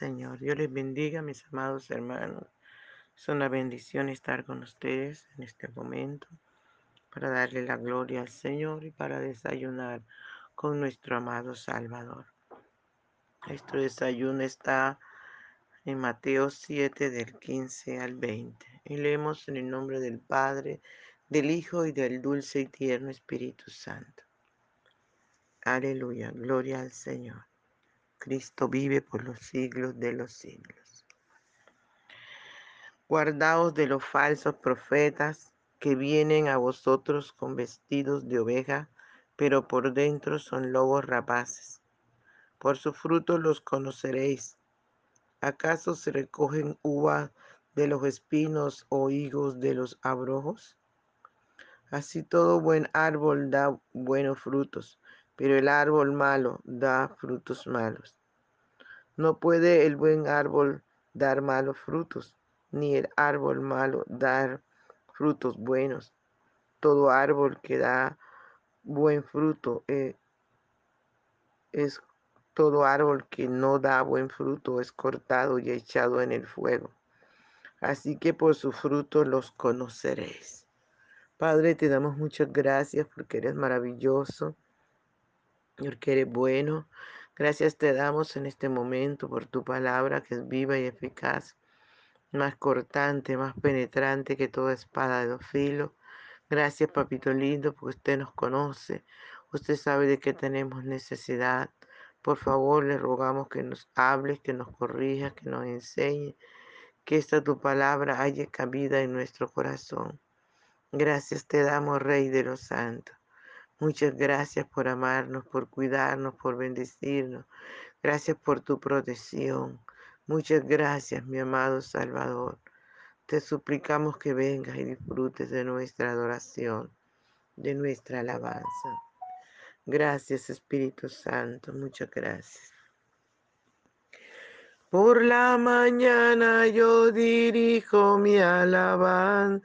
Señor. Dios les bendiga, mis amados hermanos. Es una bendición estar con ustedes en este momento para darle la gloria al Señor y para desayunar con nuestro amado Salvador. Nuestro desayuno está en Mateo 7 del 15 al 20 y leemos en el nombre del Padre, del Hijo y del dulce y tierno Espíritu Santo. Aleluya, gloria al Señor. Cristo vive por los siglos de los siglos. Guardaos de los falsos profetas que vienen a vosotros con vestidos de oveja, pero por dentro son lobos rapaces. Por su fruto los conoceréis. ¿Acaso se recogen uvas de los espinos o higos de los abrojos? Así todo buen árbol da buenos frutos, pero el árbol malo da frutos malos. No puede el buen árbol dar malos frutos, ni el árbol malo dar frutos buenos. Todo árbol que da buen fruto eh, es todo árbol que no da buen fruto es cortado y echado en el fuego. Así que por su fruto los conoceréis. Padre, te damos muchas gracias porque eres maravilloso porque eres bueno. Gracias te damos en este momento por tu palabra que es viva y eficaz, más cortante, más penetrante que toda espada de dos filos. Gracias, papito lindo, porque usted nos conoce. Usted sabe de qué tenemos necesidad. Por favor, le rogamos que nos hables, que nos corrija, que nos enseñe, que esta tu palabra haya cabida en nuestro corazón. Gracias te damos, Rey de los Santos. Muchas gracias por amarnos, por cuidarnos, por bendecirnos. Gracias por tu protección. Muchas gracias, mi amado Salvador. Te suplicamos que vengas y disfrutes de nuestra adoración, de nuestra alabanza. Gracias, Espíritu Santo. Muchas gracias. Por la mañana yo dirijo mi alabanza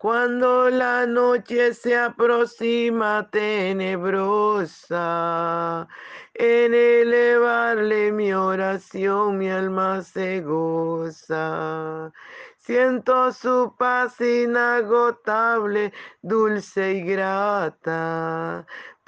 Cuando la noche se aproxima tenebrosa, en elevarle mi oración mi alma se goza. Siento su paz inagotable, dulce y grata,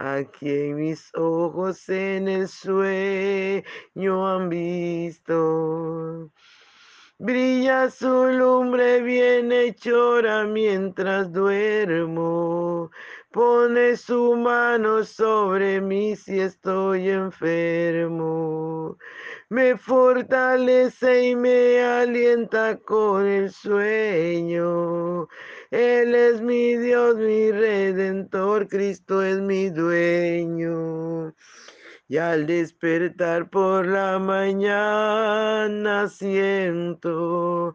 Aquí en mis ojos en el sueño han visto. Brilla su lumbre bien hechora mientras duermo. Pone su mano sobre mí si estoy enfermo. Me fortalece y me alienta con el sueño. Él es mi Dios, mi redentor, Cristo es mi dueño. Y al despertar por la mañana siento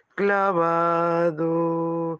clavado.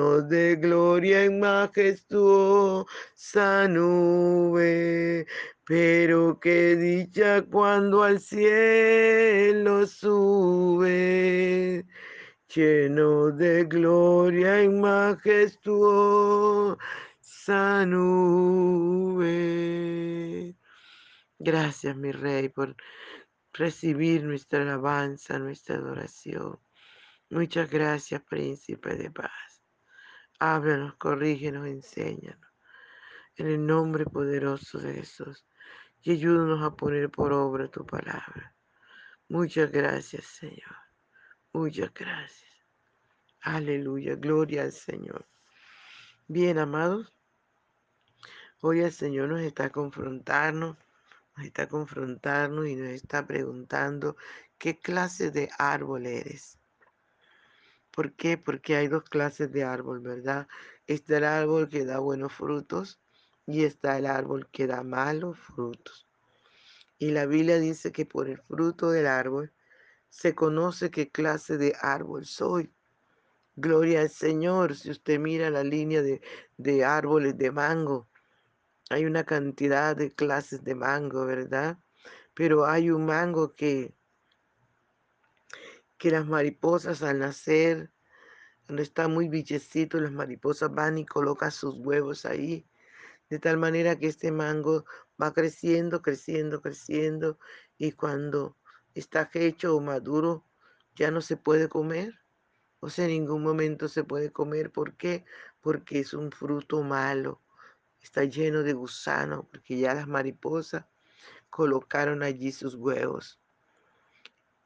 de gloria y majestuosa nube. Pero qué dicha cuando al cielo sube, lleno de gloria y majestuosa nube. Gracias, mi rey, por recibir nuestra alabanza, nuestra adoración. Muchas gracias, príncipe de paz. Háblanos, corrígenos, enséñanos. En el nombre poderoso de Jesús. Y ayúdanos a poner por obra tu palabra. Muchas gracias, Señor. Muchas gracias. Aleluya. Gloria al Señor. Bien, amados. Hoy el Señor nos está confrontando nos está confrontando y nos está preguntando qué clase de árbol eres. ¿Por qué? Porque hay dos clases de árbol, ¿verdad? Está el árbol que da buenos frutos y está el árbol que da malos frutos. Y la Biblia dice que por el fruto del árbol se conoce qué clase de árbol soy. Gloria al Señor. Si usted mira la línea de, de árboles de mango, hay una cantidad de clases de mango, ¿verdad? Pero hay un mango que, que las mariposas al nacer, cuando está muy billecito, las mariposas van y colocan sus huevos ahí, de tal manera que este mango va creciendo, creciendo, creciendo, y cuando está hecho o maduro, ya no se puede comer. O sea, en ningún momento se puede comer. ¿Por qué? Porque es un fruto malo está lleno de gusanos porque ya las mariposas colocaron allí sus huevos.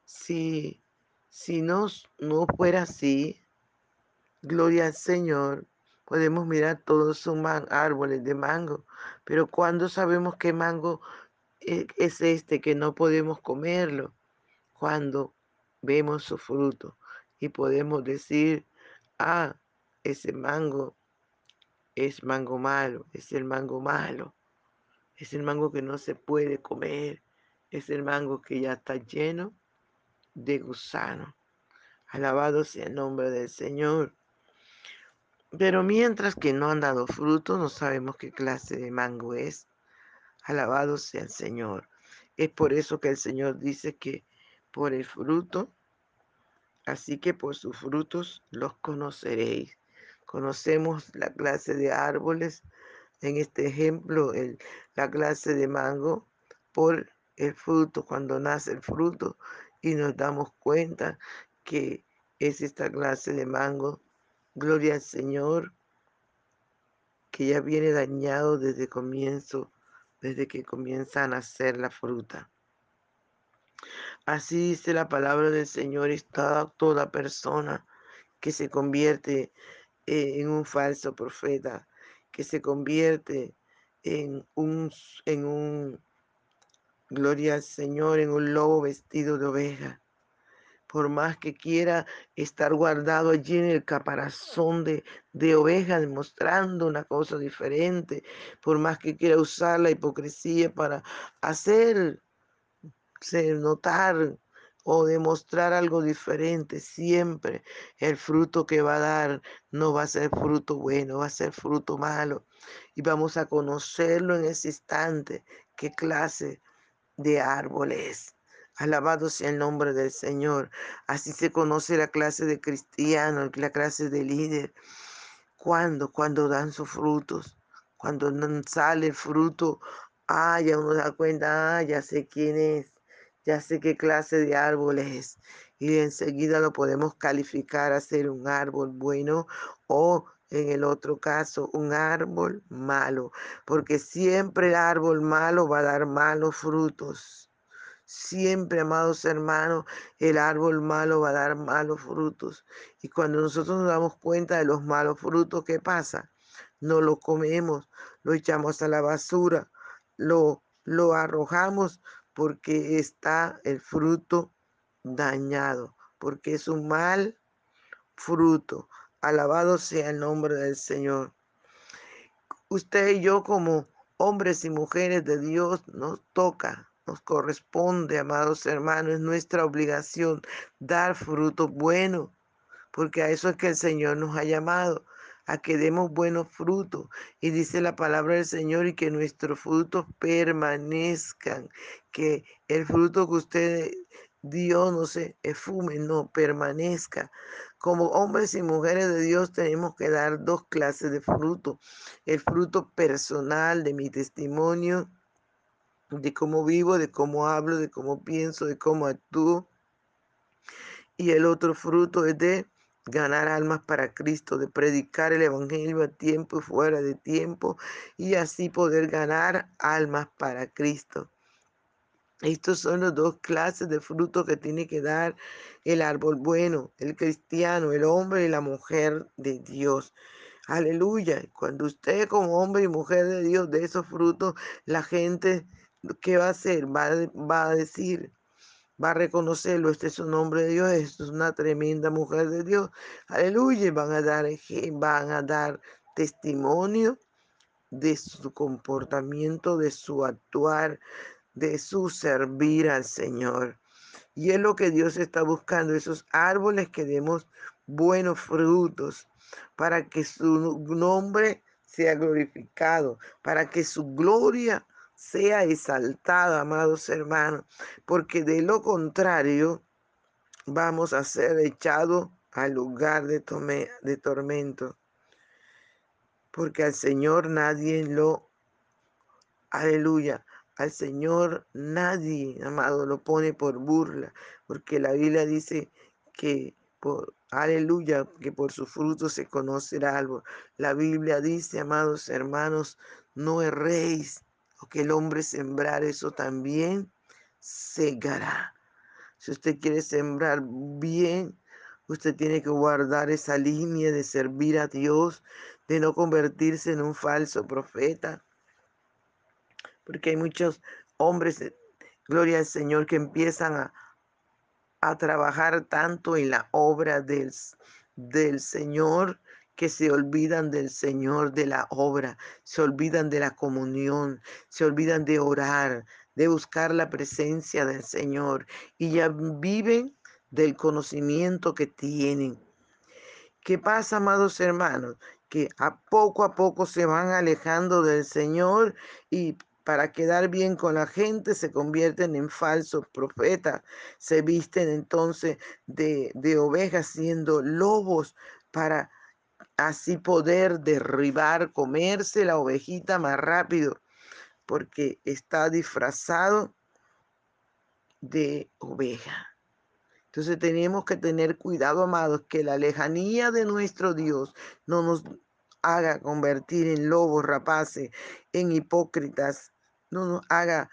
Si, si no, no fuera así, gloria al Señor, podemos mirar todos sus árboles de mango, pero cuando sabemos que mango e, es este que no podemos comerlo, cuando vemos su fruto y podemos decir, ah, ese mango es mango malo, es el mango malo, es el mango que no se puede comer, es el mango que ya está lleno de gusano. Alabado sea el nombre del Señor. Pero mientras que no han dado fruto, no sabemos qué clase de mango es. Alabado sea el Señor. Es por eso que el Señor dice que por el fruto, así que por sus frutos los conoceréis. Conocemos la clase de árboles, en este ejemplo la clase de mango, por el fruto, cuando nace el fruto y nos damos cuenta que es esta clase de mango. Gloria al Señor, que ya viene dañado desde comienzo, desde que comienza a nacer la fruta. Así dice la palabra del Señor, está toda persona que se convierte eh, en un falso profeta, que se convierte en un, en un, gloria al Señor, en un lobo vestido de oveja. Por más que quiera estar guardado allí en el caparazón de, de oveja, demostrando una cosa diferente, por más que quiera usar la hipocresía para hacer notar o demostrar algo diferente, siempre el fruto que va a dar no va a ser fruto bueno, va a ser fruto malo. Y vamos a conocerlo en ese instante, qué clase de árbol es. Alabado sea el nombre del Señor. Así se conoce la clase de cristiano, la clase de líder. ¿Cuándo? Cuando dan sus frutos. Cuando sale el fruto, ah, ya uno da cuenta, ah, ya sé quién es ya sé qué clase de árbol es y enseguida lo podemos calificar a ser un árbol bueno o en el otro caso un árbol malo, porque siempre el árbol malo va a dar malos frutos. Siempre, amados hermanos, el árbol malo va a dar malos frutos. Y cuando nosotros nos damos cuenta de los malos frutos, ¿qué pasa? No lo comemos, lo echamos a la basura, lo, lo arrojamos porque está el fruto dañado, porque es un mal fruto. Alabado sea el nombre del Señor. Usted y yo como hombres y mujeres de Dios nos toca, nos corresponde, amados hermanos, es nuestra obligación dar fruto bueno, porque a eso es que el Señor nos ha llamado, a que demos buenos frutos. Y dice la palabra del Señor y que nuestros frutos permanezcan, que el fruto que usted Dios no se esfume, no permanezca. Como hombres y mujeres de Dios tenemos que dar dos clases de fruto. El fruto personal de mi testimonio, de cómo vivo, de cómo hablo, de cómo pienso, de cómo actúo. Y el otro fruto es de ganar almas para Cristo, de predicar el Evangelio a tiempo y fuera de tiempo y así poder ganar almas para Cristo. Estos son los dos clases de frutos que tiene que dar el árbol bueno, el cristiano, el hombre y la mujer de Dios. Aleluya. Cuando usted como hombre y mujer de Dios de esos frutos, la gente, ¿qué va a hacer? Va, va a decir, va a reconocerlo, este es un nombre de Dios, es una tremenda mujer de Dios. Aleluya. Van a dar, van a dar testimonio de su comportamiento, de su actuar, de su servir al Señor. Y es lo que Dios está buscando, esos árboles que demos buenos frutos para que su nombre sea glorificado, para que su gloria sea exaltada, amados hermanos, porque de lo contrario vamos a ser echados al lugar de, de tormento, porque al Señor nadie lo, aleluya, al Señor nadie, amado, lo pone por burla, porque la Biblia dice que por, aleluya, que por su fruto se conoce el árbol. La Biblia dice, amados hermanos, no erréis, lo que el hombre sembrar, eso también segará. Si usted quiere sembrar bien, usted tiene que guardar esa línea de servir a Dios, de no convertirse en un falso profeta, porque hay muchos hombres, eh, gloria al Señor, que empiezan a, a trabajar tanto en la obra del, del Señor que se olvidan del Señor, de la obra, se olvidan de la comunión, se olvidan de orar, de buscar la presencia del Señor y ya viven del conocimiento que tienen. ¿Qué pasa, amados hermanos? Que a poco a poco se van alejando del Señor y para quedar bien con la gente, se convierten en falsos profetas, se visten entonces de, de ovejas siendo lobos para así poder derribar, comerse la ovejita más rápido, porque está disfrazado de oveja. Entonces tenemos que tener cuidado, amados, que la lejanía de nuestro Dios no nos haga convertir en lobos rapaces, en hipócritas, no nos haga,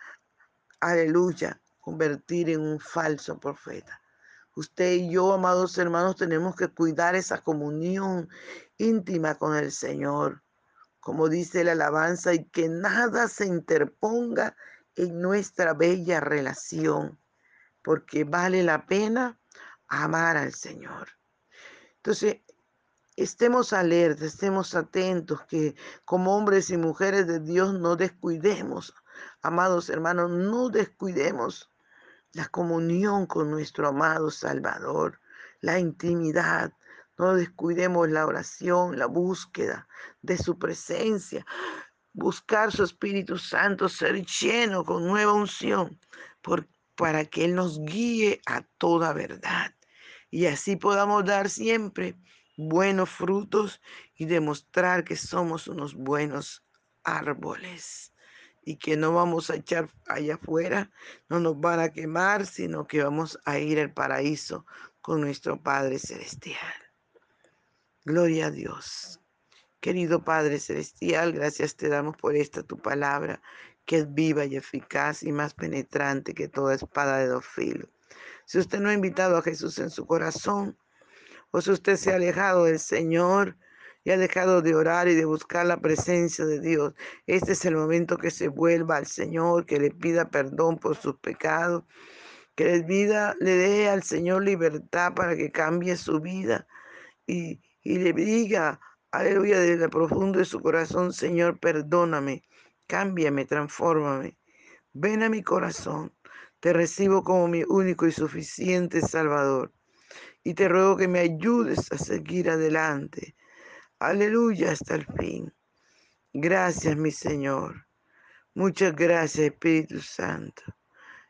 aleluya, convertir en un falso profeta. Usted y yo, amados hermanos, tenemos que cuidar esa comunión íntima con el Señor, como dice la alabanza, y que nada se interponga en nuestra bella relación, porque vale la pena amar al Señor. Entonces, estemos alertas, estemos atentos, que como hombres y mujeres de Dios no descuidemos, amados hermanos, no descuidemos la comunión con nuestro amado Salvador, la intimidad, no descuidemos la oración, la búsqueda de su presencia, buscar su Espíritu Santo, ser lleno con nueva unción, para que Él nos guíe a toda verdad. Y así podamos dar siempre buenos frutos y demostrar que somos unos buenos árboles y que no vamos a echar allá afuera, no nos van a quemar, sino que vamos a ir al paraíso con nuestro Padre Celestial. Gloria a Dios. Querido Padre Celestial, gracias te damos por esta tu palabra que es viva y eficaz y más penetrante que toda espada de dos filos. Si usted no ha invitado a Jesús en su corazón, o si usted se ha alejado del Señor y ha dejado de orar y de buscar la presencia de Dios, este es el momento que se vuelva al Señor, que le pida perdón por sus pecados, que le, vida, le dé al Señor libertad para que cambie su vida y, y le diga, aleluya, desde el profundo de su corazón, Señor, perdóname, cámbiame, transfórmame. Ven a mi corazón, te recibo como mi único y suficiente Salvador. Y te ruego que me ayudes a seguir adelante. Aleluya hasta el fin. Gracias, mi Señor. Muchas gracias, Espíritu Santo.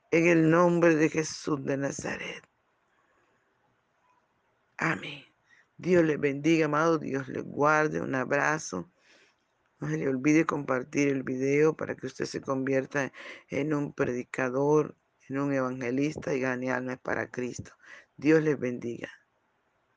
En el nombre de Jesús de Nazaret. Amén. Dios les bendiga, amado. Dios les guarde. Un abrazo. No se le olvide compartir el video para que usted se convierta en un predicador, en un evangelista y gane almas para Cristo. Dios les bendiga.